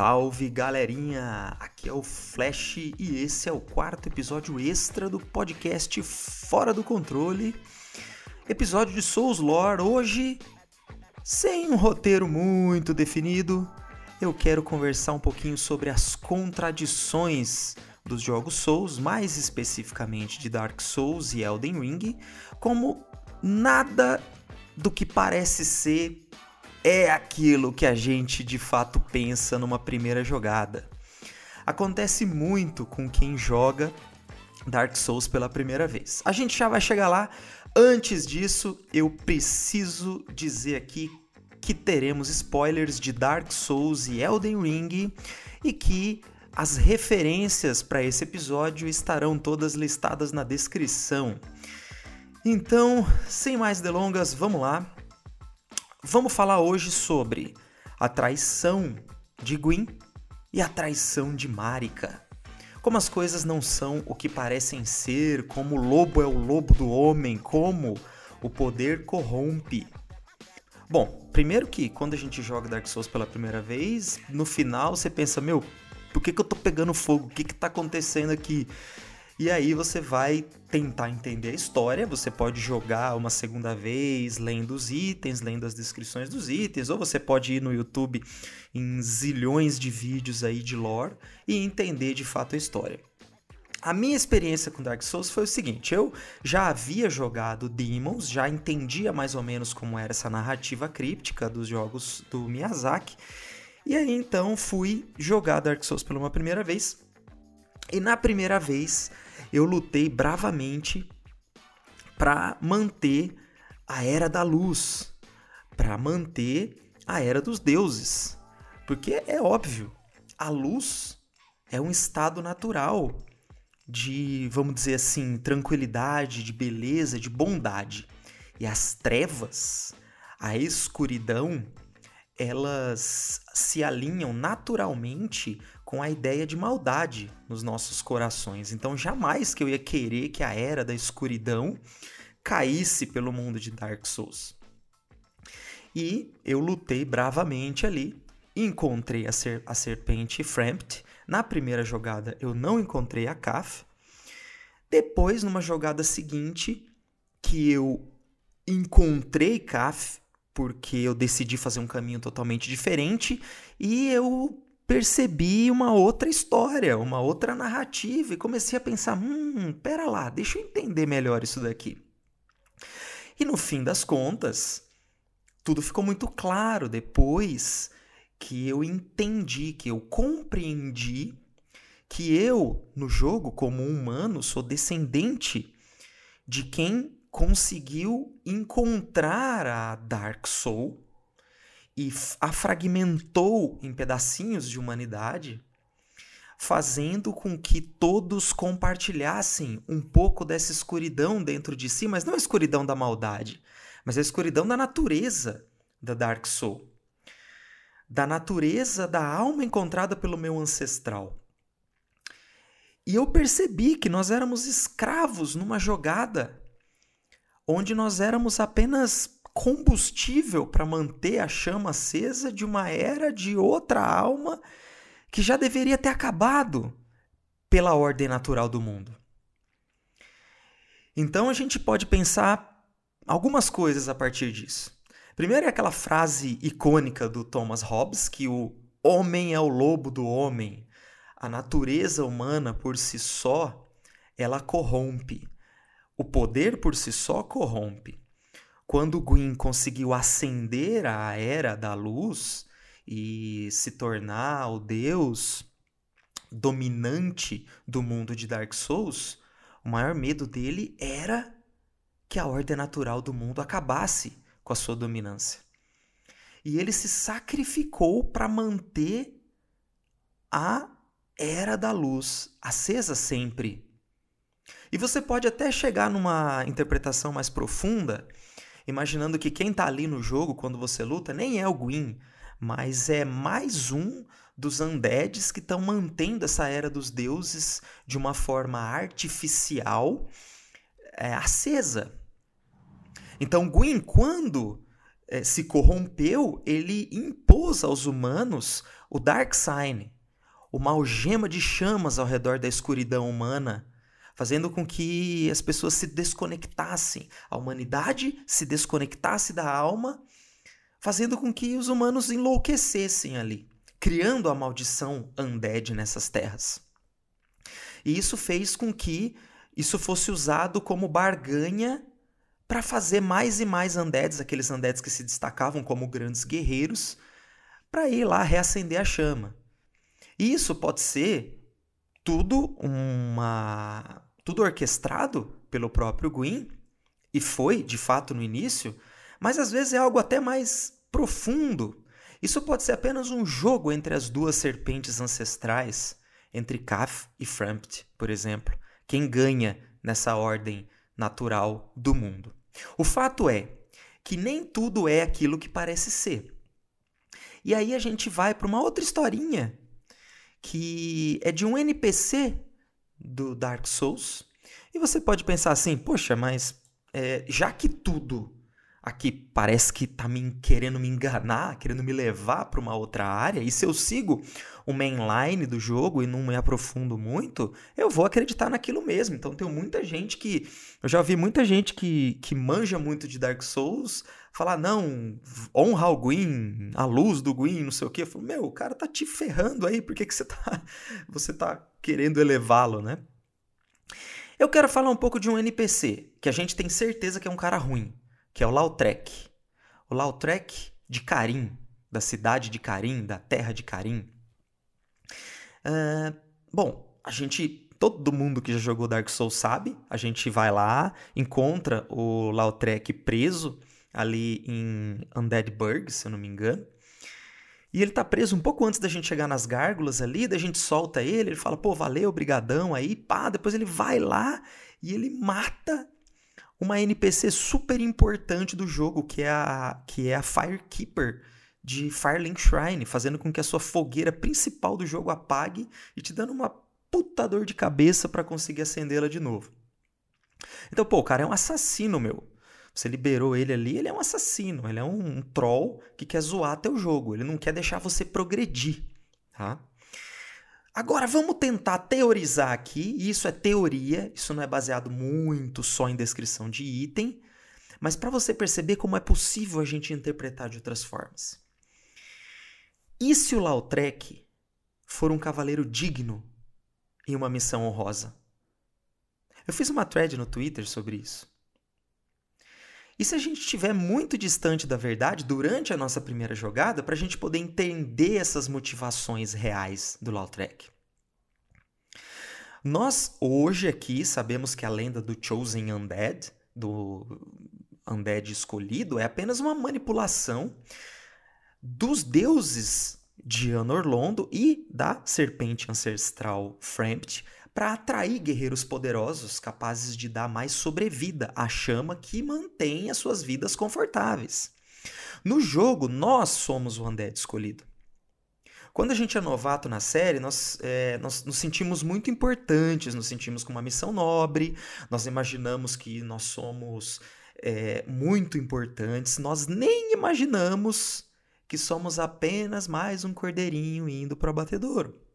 Salve galerinha! Aqui é o Flash e esse é o quarto episódio extra do podcast Fora do Controle. Episódio de Souls Lore. Hoje, sem um roteiro muito definido, eu quero conversar um pouquinho sobre as contradições dos jogos Souls, mais especificamente de Dark Souls e Elden Ring, como nada do que parece ser é aquilo que a gente de fato pensa numa primeira jogada. Acontece muito com quem joga Dark Souls pela primeira vez. A gente já vai chegar lá. Antes disso, eu preciso dizer aqui que teremos spoilers de Dark Souls e Elden Ring e que as referências para esse episódio estarão todas listadas na descrição. Então, sem mais delongas, vamos lá. Vamos falar hoje sobre a traição de Gwyn e a traição de Marika. Como as coisas não são o que parecem ser, como o lobo é o lobo do homem, como o poder corrompe. Bom, primeiro que quando a gente joga Dark Souls pela primeira vez, no final você pensa, meu, por que, que eu tô pegando fogo? O que, que tá acontecendo aqui? E aí você vai tentar entender a história. Você pode jogar uma segunda vez, lendo os itens, lendo as descrições dos itens, ou você pode ir no YouTube em zilhões de vídeos aí de lore e entender de fato a história. A minha experiência com Dark Souls foi o seguinte: eu já havia jogado Demons, já entendia mais ou menos como era essa narrativa críptica dos jogos do Miyazaki, e aí então fui jogar Dark Souls pela uma primeira vez. E na primeira vez eu lutei bravamente para manter a era da luz, para manter a era dos deuses. Porque é óbvio, a luz é um estado natural de, vamos dizer assim, tranquilidade, de beleza, de bondade. E as trevas, a escuridão, elas se alinham naturalmente com a ideia de maldade nos nossos corações. Então, jamais que eu ia querer que a era da escuridão caísse pelo mundo de Dark Souls. E eu lutei bravamente ali, encontrei a, ser, a serpente Frampt. Na primeira jogada eu não encontrei a Kaf. Depois, numa jogada seguinte, que eu encontrei Kaf, porque eu decidi fazer um caminho totalmente diferente e eu percebi uma outra história, uma outra narrativa e comecei a pensar: hum, pera lá, deixa eu entender melhor isso daqui. E no fim das contas, tudo ficou muito claro depois que eu entendi, que eu compreendi que eu, no jogo, como um humano, sou descendente de quem conseguiu encontrar a Dark Soul e a fragmentou em pedacinhos de humanidade, fazendo com que todos compartilhassem um pouco dessa escuridão dentro de si, mas não a escuridão da maldade, mas a escuridão da natureza da Dark Soul, da natureza da alma encontrada pelo meu ancestral. E eu percebi que nós éramos escravos numa jogada onde nós éramos apenas combustível para manter a chama acesa de uma era de outra alma que já deveria ter acabado pela ordem natural do mundo. Então a gente pode pensar algumas coisas a partir disso. Primeiro é aquela frase icônica do Thomas Hobbes que o homem é o lobo do homem. A natureza humana por si só, ela corrompe. O poder por si só corrompe. Quando Gwyn conseguiu ascender a era da luz e se tornar o deus dominante do mundo de Dark Souls, o maior medo dele era que a ordem natural do mundo acabasse com a sua dominância. E ele se sacrificou para manter a era da luz acesa sempre. E você pode até chegar numa interpretação mais profunda imaginando que quem está ali no jogo quando você luta nem é o Gwyn, mas é mais um dos undeads que estão mantendo essa era dos deuses de uma forma artificial é, acesa. Então, Gwyn, quando é, se corrompeu, ele impôs aos humanos o Dark Sign, uma algema de chamas ao redor da escuridão humana, fazendo com que as pessoas se desconectassem, a humanidade se desconectasse da alma, fazendo com que os humanos enlouquecessem ali, criando a maldição undead nessas terras. E isso fez com que isso fosse usado como barganha para fazer mais e mais undeads, aqueles undeads que se destacavam como grandes guerreiros, para ir lá reacender a chama. Isso pode ser tudo uma tudo orquestrado pelo próprio Gwyn e foi, de fato, no início, mas às vezes é algo até mais profundo. Isso pode ser apenas um jogo entre as duas serpentes ancestrais, entre Kaf e Frampt, por exemplo. Quem ganha nessa ordem natural do mundo. O fato é que nem tudo é aquilo que parece ser. E aí a gente vai para uma outra historinha que é de um NPC do Dark Souls. E você pode pensar assim, poxa, mas é, já que tudo aqui parece que tá me querendo me enganar, querendo me levar para uma outra área, e se eu sigo o mainline do jogo e não me aprofundo muito, eu vou acreditar naquilo mesmo. Então tem muita gente que. Eu já vi muita gente que, que manja muito de Dark Souls falar, não, honra o Gwyn, a luz do Gwyn, não sei o quê. Eu falo, meu, o cara tá te ferrando aí, por que, que você, tá, você tá querendo elevá-lo, né? Eu quero falar um pouco de um NPC, que a gente tem certeza que é um cara ruim, que é o Lautrec. O Lautrec de Karim, da cidade de Karim, da terra de Karim. Uh, bom, a gente todo mundo que já jogou Dark Souls sabe. A gente vai lá, encontra o Lautrec preso ali em Undead Burg, se eu não me engano. E ele tá preso um pouco antes da gente chegar nas gárgulas ali, da gente solta ele, ele fala, pô, valeu, brigadão, aí pá, depois ele vai lá e ele mata uma NPC super importante do jogo, que é a, que é a Firekeeper de Firelink Shrine, fazendo com que a sua fogueira principal do jogo apague e te dando uma puta dor de cabeça para conseguir acendê-la de novo. Então, pô, o cara é um assassino, meu. Você liberou ele ali, ele é um assassino, ele é um, um troll que quer zoar teu jogo, ele não quer deixar você progredir, tá? Agora vamos tentar teorizar aqui, isso é teoria, isso não é baseado muito só em descrição de item, mas para você perceber como é possível a gente interpretar de outras formas. E se o Lautrec for um cavaleiro digno em uma missão honrosa? Eu fiz uma thread no Twitter sobre isso. E se a gente estiver muito distante da verdade durante a nossa primeira jogada, para a gente poder entender essas motivações reais do Lautrec? Nós hoje aqui sabemos que a lenda do Chosen Undead, do Undead escolhido, é apenas uma manipulação dos deuses de Anor Londo e da serpente ancestral Frampt para atrair guerreiros poderosos capazes de dar mais sobrevida à chama que mantém as suas vidas confortáveis. No jogo, nós somos o Undead escolhido. Quando a gente é novato na série, nós, é, nós nos sentimos muito importantes, nos sentimos com uma missão nobre, nós imaginamos que nós somos é, muito importantes, nós nem imaginamos que somos apenas mais um cordeirinho indo para o abatedouro.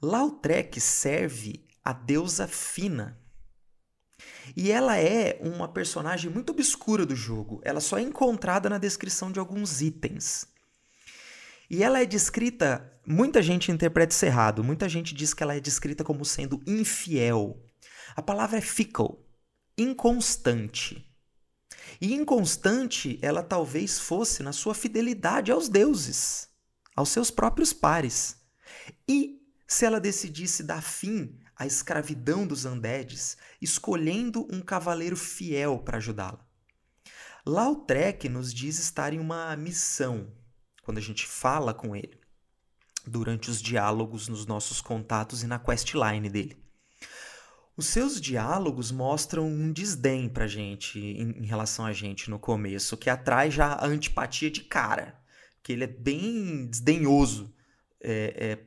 Lautrec serve a deusa Fina. E ela é uma personagem muito obscura do jogo. Ela só é encontrada na descrição de alguns itens. E ela é descrita, muita gente interpreta isso errado. Muita gente diz que ela é descrita como sendo infiel. A palavra é fickle, inconstante. E inconstante ela talvez fosse na sua fidelidade aos deuses, aos seus próprios pares. E se ela decidisse dar fim à escravidão dos Andedes, escolhendo um cavaleiro fiel para ajudá-la. Lautrec nos diz estar em uma missão quando a gente fala com ele, durante os diálogos nos nossos contatos e na questline dele. Os seus diálogos mostram um desdém pra gente em, em relação a gente no começo, que atrai já a antipatia de cara, que ele é bem desdenhoso é, é,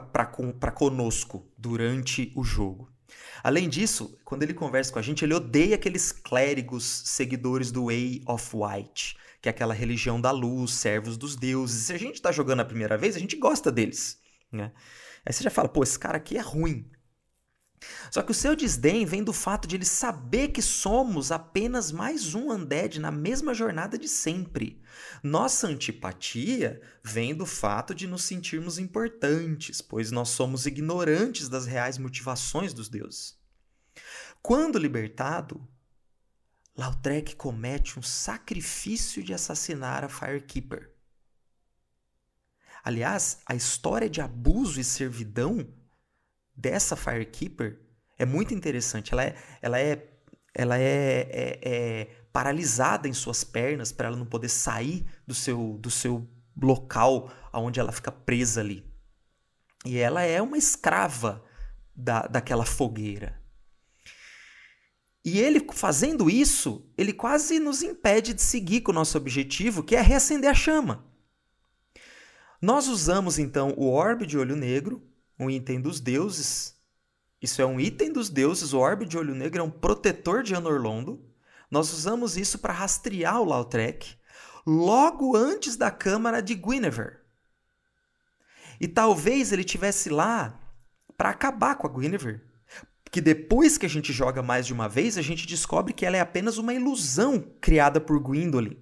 para conosco durante o jogo. Além disso, quando ele conversa com a gente, ele odeia aqueles clérigos seguidores do Way of White, que é aquela religião da luz, servos dos deuses. Se a gente está jogando a primeira vez, a gente gosta deles. Né? Aí você já fala, pô, esse cara aqui é ruim. Só que o seu desdém vem do fato de ele saber que somos apenas mais um undead na mesma jornada de sempre. Nossa antipatia vem do fato de nos sentirmos importantes, pois nós somos ignorantes das reais motivações dos deuses. Quando libertado, Lautrec comete um sacrifício de assassinar a Firekeeper. Aliás, a história de abuso e servidão dessa Firekeeper é muito interessante. Ela é, ela é, ela é, é, é paralisada em suas pernas para ela não poder sair do seu, do seu local onde ela fica presa ali. E ela é uma escrava da, daquela fogueira. E ele fazendo isso, ele quase nos impede de seguir com o nosso objetivo, que é reacender a chama. Nós usamos então o orbe de olho negro um item dos deuses. Isso é um item dos deuses, o orbe de olho negro é um protetor de Anorlondo. Nós usamos isso para rastrear o Lautrec logo antes da câmara de Guinevere. E talvez ele tivesse lá para acabar com a Guinevere. Que depois que a gente joga mais de uma vez, a gente descobre que ela é apenas uma ilusão criada por Gwendolyn.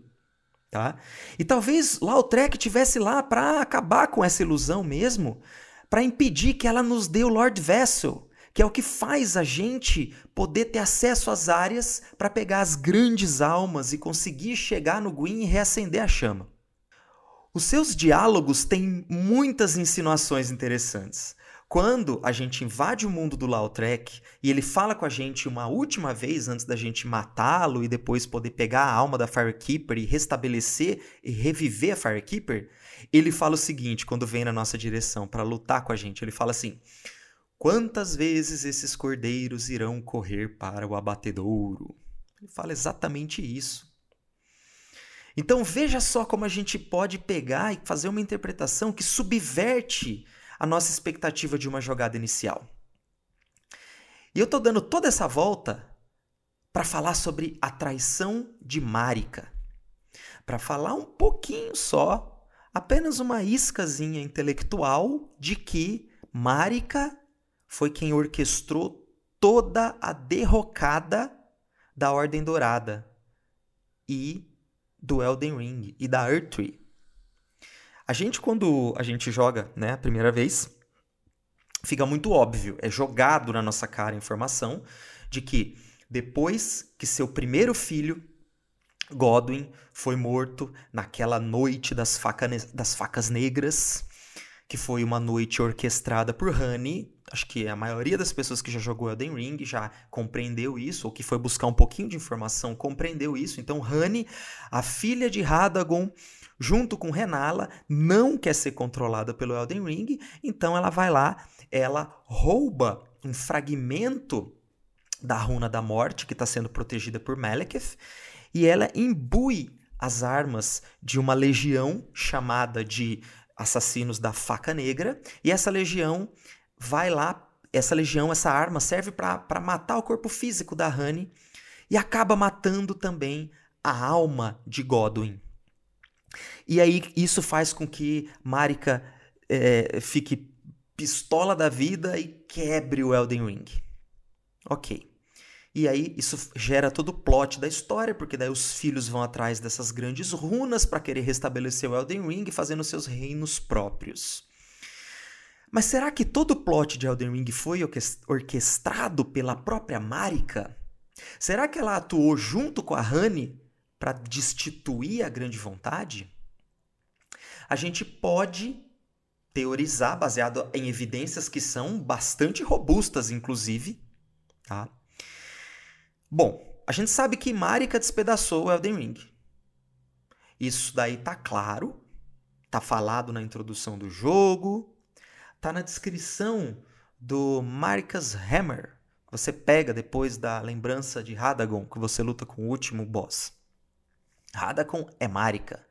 Tá? E talvez Lautrec tivesse lá para acabar com essa ilusão mesmo, para impedir que ela nos dê o Lord Vessel, que é o que faz a gente poder ter acesso às áreas para pegar as grandes almas e conseguir chegar no Gwyn e reacender a chama. Os seus diálogos têm muitas insinuações interessantes. Quando a gente invade o mundo do Lautrec e ele fala com a gente uma última vez antes da gente matá-lo e depois poder pegar a alma da Firekeeper e restabelecer e reviver a Firekeeper, ele fala o seguinte quando vem na nossa direção para lutar com a gente. Ele fala assim: Quantas vezes esses cordeiros irão correr para o abatedouro? Ele fala exatamente isso. Então veja só como a gente pode pegar e fazer uma interpretação que subverte a nossa expectativa de uma jogada inicial. E eu estou dando toda essa volta para falar sobre a traição de Marika. Para falar um pouquinho só apenas uma iscazinha intelectual de que Marika foi quem orquestrou toda a derrocada da Ordem Dourada e do Elden Ring e da Earth Tree. A gente, quando a gente joga né, a primeira vez, fica muito óbvio, é jogado na nossa cara a informação de que depois que seu primeiro filho Godwin foi morto naquela noite das, faca, das facas negras, que foi uma noite orquestrada por Honey. Acho que a maioria das pessoas que já jogou Elden Ring já compreendeu isso, ou que foi buscar um pouquinho de informação compreendeu isso. Então, Honey, a filha de Radagon, junto com Renala, não quer ser controlada pelo Elden Ring, então ela vai lá, ela rouba um fragmento da Runa da Morte, que está sendo protegida por Malekith, e ela imbui as armas de uma legião chamada de Assassinos da Faca Negra, e essa legião vai lá, essa legião, essa arma serve para matar o corpo físico da Honey e acaba matando também a alma de Godwin. E aí isso faz com que Marika é, fique pistola da vida e quebre o Elden Ring. Ok. E aí isso gera todo o plot da história, porque daí os filhos vão atrás dessas grandes runas para querer restabelecer o Elden Ring, fazendo seus reinos próprios. Mas será que todo o plot de Elden Ring foi orquestrado pela própria Marika? Será que ela atuou junto com a Honey para destituir a grande vontade? A gente pode teorizar baseado em evidências que são bastante robustas, inclusive, tá? Bom, a gente sabe que Marika despedaçou o Elden Ring. Isso daí tá claro, tá falado na introdução do jogo, tá na descrição do Marika's Hammer. Você pega depois da lembrança de Radagon, que você luta com o último boss. Radagon é Marika.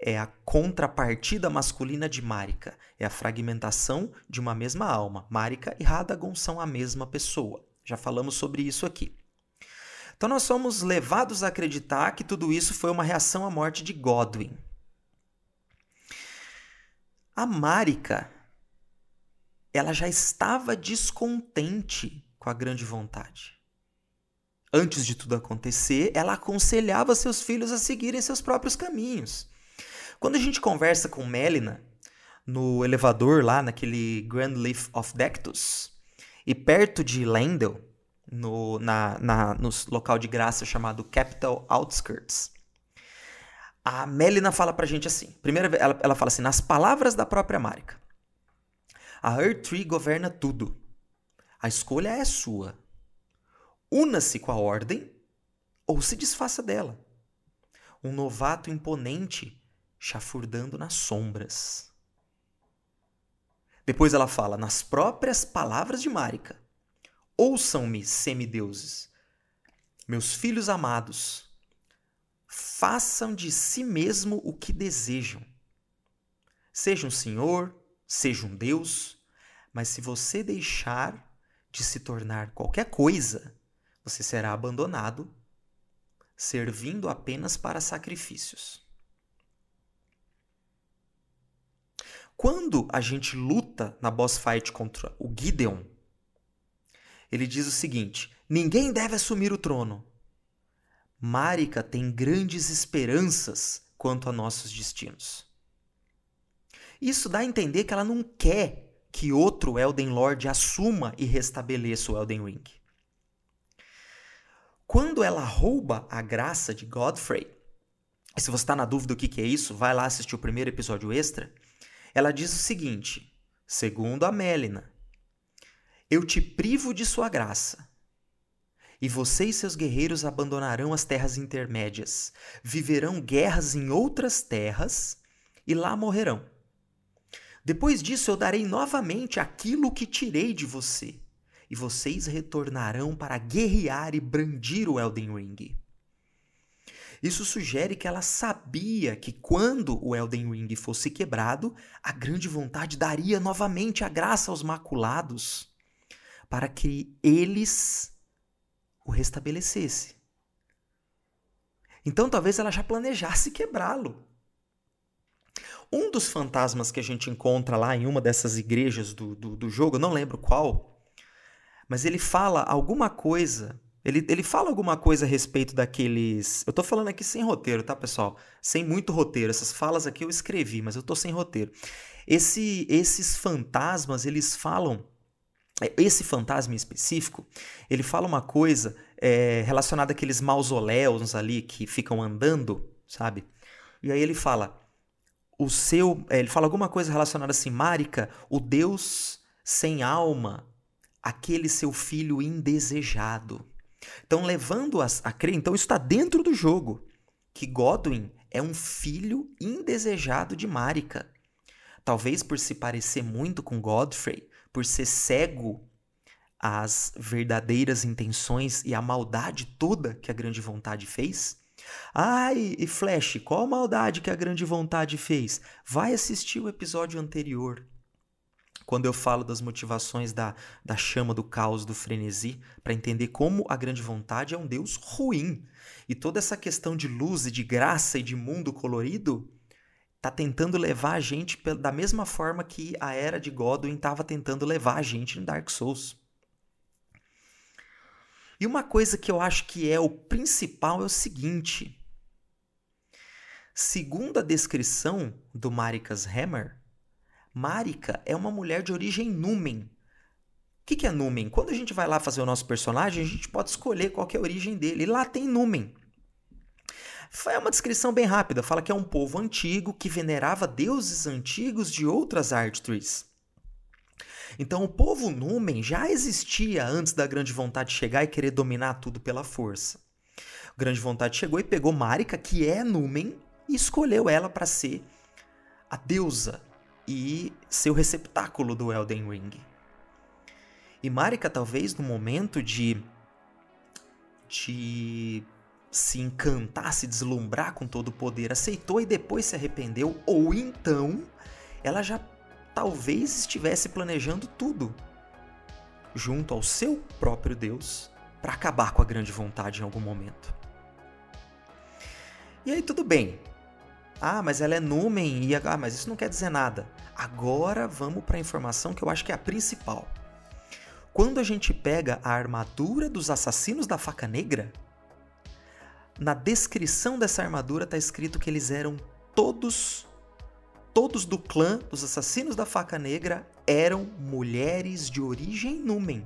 É a contrapartida masculina de Marika. É a fragmentação de uma mesma alma. Marika e Radagon são a mesma pessoa. Já falamos sobre isso aqui. Então nós somos levados a acreditar que tudo isso foi uma reação à morte de Godwin. A Marika, ela já estava descontente com a grande vontade. Antes de tudo acontecer, ela aconselhava seus filhos a seguirem seus próprios caminhos. Quando a gente conversa com Melina no elevador lá naquele Grand Leaf of Dectus e perto de Lendel, no, na, na, no local de graça chamado Capital Outskirts. A Melina fala pra gente assim: primeiro ela, ela fala assim, nas palavras da própria Marika. A Earth Tree governa tudo. A escolha é sua. Una-se com a ordem ou se desfaça dela. Um novato imponente chafurdando nas sombras. Depois ela fala, nas próprias palavras de Marika: Ouçam-me, semideuses, meus filhos amados, façam de si mesmo o que desejam. Seja um senhor, seja um deus, mas se você deixar de se tornar qualquer coisa, você será abandonado, servindo apenas para sacrifícios. Quando a gente luta na boss fight contra o Gideon, ele diz o seguinte: ninguém deve assumir o trono. Marika tem grandes esperanças quanto a nossos destinos. Isso dá a entender que ela não quer que outro Elden Lord assuma e restabeleça o Elden Ring. Quando ela rouba a graça de Godfrey, se você está na dúvida do que, que é isso, vai lá assistir o primeiro episódio extra. Ela diz o seguinte, segundo a Melina, eu te privo de sua graça. E você e seus guerreiros abandonarão as terras intermédias, viverão guerras em outras terras e lá morrerão. Depois disso eu darei novamente aquilo que tirei de você, e vocês retornarão para guerrear e brandir o Elden Ring. Isso sugere que ela sabia que quando o Elden Ring fosse quebrado, a grande vontade daria novamente a graça aos maculados para que eles o restabelecessem. Então talvez ela já planejasse quebrá-lo. Um dos fantasmas que a gente encontra lá em uma dessas igrejas do, do, do jogo, não lembro qual, mas ele fala alguma coisa. Ele, ele fala alguma coisa a respeito daqueles. Eu tô falando aqui sem roteiro, tá, pessoal? Sem muito roteiro. Essas falas aqui eu escrevi, mas eu tô sem roteiro. Esse, esses fantasmas, eles falam esse fantasma em específico, ele fala uma coisa é, relacionada àqueles mausoléus ali que ficam andando, sabe? E aí ele fala, o seu, é, ele fala alguma coisa relacionada assim, Marika, o Deus sem alma, aquele seu filho indesejado. Então levando a, a crer, então isso está dentro do jogo, que Godwin é um filho indesejado de Marika. Talvez por se parecer muito com Godfrey, por ser cego às verdadeiras intenções e à maldade toda que a grande vontade fez? Ai, e Flash, qual maldade que a grande vontade fez? Vai assistir o episódio anterior. Quando eu falo das motivações da, da chama do caos, do frenesi, para entender como a grande vontade é um Deus ruim. E toda essa questão de luz e de graça e de mundo colorido tá tentando levar a gente da mesma forma que a era de Godwin estava tentando levar a gente em Dark Souls. E uma coisa que eu acho que é o principal é o seguinte. Segundo a descrição do Marika's Hammer, Marika é uma mulher de origem Numen. O que, que é Numen? Quando a gente vai lá fazer o nosso personagem, a gente pode escolher qual é a origem dele. E lá tem Numen. É uma descrição bem rápida, fala que é um povo antigo que venerava deuses antigos de outras art trees. Então o povo Numen já existia antes da Grande Vontade chegar e querer dominar tudo pela força. A Grande Vontade chegou e pegou Marika, que é Numen, e escolheu ela para ser a deusa e ser o receptáculo do Elden Ring. E Marika, talvez no momento de de se encantar, se deslumbrar com todo o poder, aceitou e depois se arrependeu, ou então ela já talvez estivesse planejando tudo. junto ao seu próprio Deus para acabar com a grande vontade em algum momento. E aí tudo bem. Ah, mas ela é Numen e ah, mas isso não quer dizer nada. Agora vamos para a informação que eu acho que é a principal. Quando a gente pega a armadura dos assassinos da faca negra, na descrição dessa armadura está escrito que eles eram todos todos do clã dos assassinos da faca negra eram mulheres de origem numen.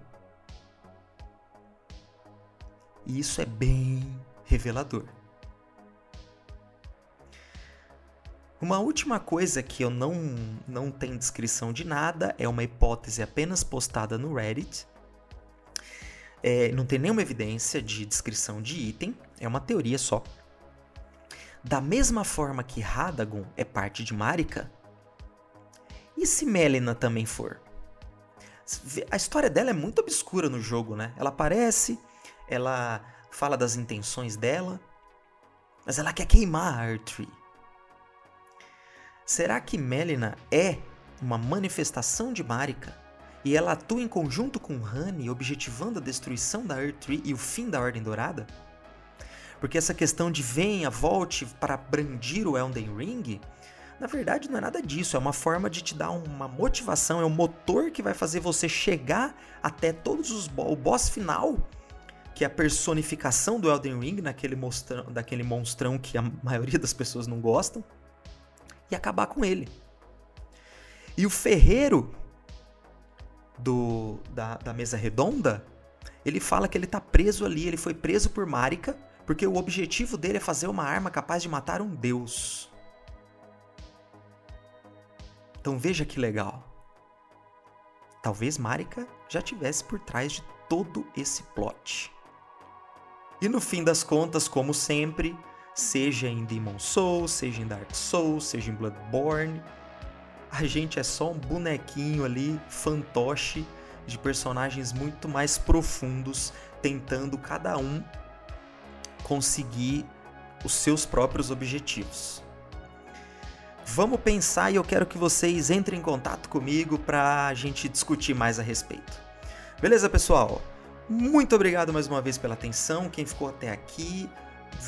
E isso é bem revelador. Uma última coisa que eu não, não tenho descrição de nada é uma hipótese apenas postada no Reddit. É, não tem nenhuma evidência de descrição de item, é uma teoria só. Da mesma forma que Radagon é parte de Marika, e se Melina também for? A história dela é muito obscura no jogo, né? Ela aparece, ela fala das intenções dela, mas ela quer queimar a Artree. Será que Melina é uma manifestação de Marika e ela atua em conjunto com Honey, objetivando a destruição da Earth e o fim da Ordem Dourada? Porque essa questão de venha, volte para brandir o Elden Ring, na verdade não é nada disso, é uma forma de te dar uma motivação, é o motor que vai fazer você chegar até todos os o boss final, que é a personificação do Elden Ring, naquele monstrão, daquele monstrão que a maioria das pessoas não gostam, e acabar com ele. E o ferreiro do, da, da mesa redonda, ele fala que ele tá preso ali, ele foi preso por Marika, porque o objetivo dele é fazer uma arma capaz de matar um deus. Então veja que legal. Talvez Marika já tivesse por trás de todo esse plot. E no fim das contas, como sempre, seja em Demon Souls, seja em Dark Souls, seja em Bloodborne, a gente é só um bonequinho ali, fantoche, de personagens muito mais profundos, tentando cada um conseguir os seus próprios objetivos. Vamos pensar e eu quero que vocês entrem em contato comigo para a gente discutir mais a respeito. Beleza, pessoal? Muito obrigado mais uma vez pela atenção. Quem ficou até aqui,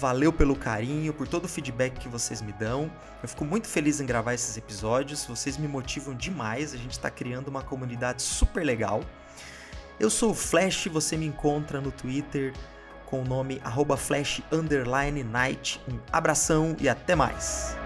Valeu pelo carinho, por todo o feedback que vocês me dão. Eu fico muito feliz em gravar esses episódios. Vocês me motivam demais. A gente está criando uma comunidade super legal. Eu sou o Flash, você me encontra no Twitter com o nome @flash_night. Um abração e até mais.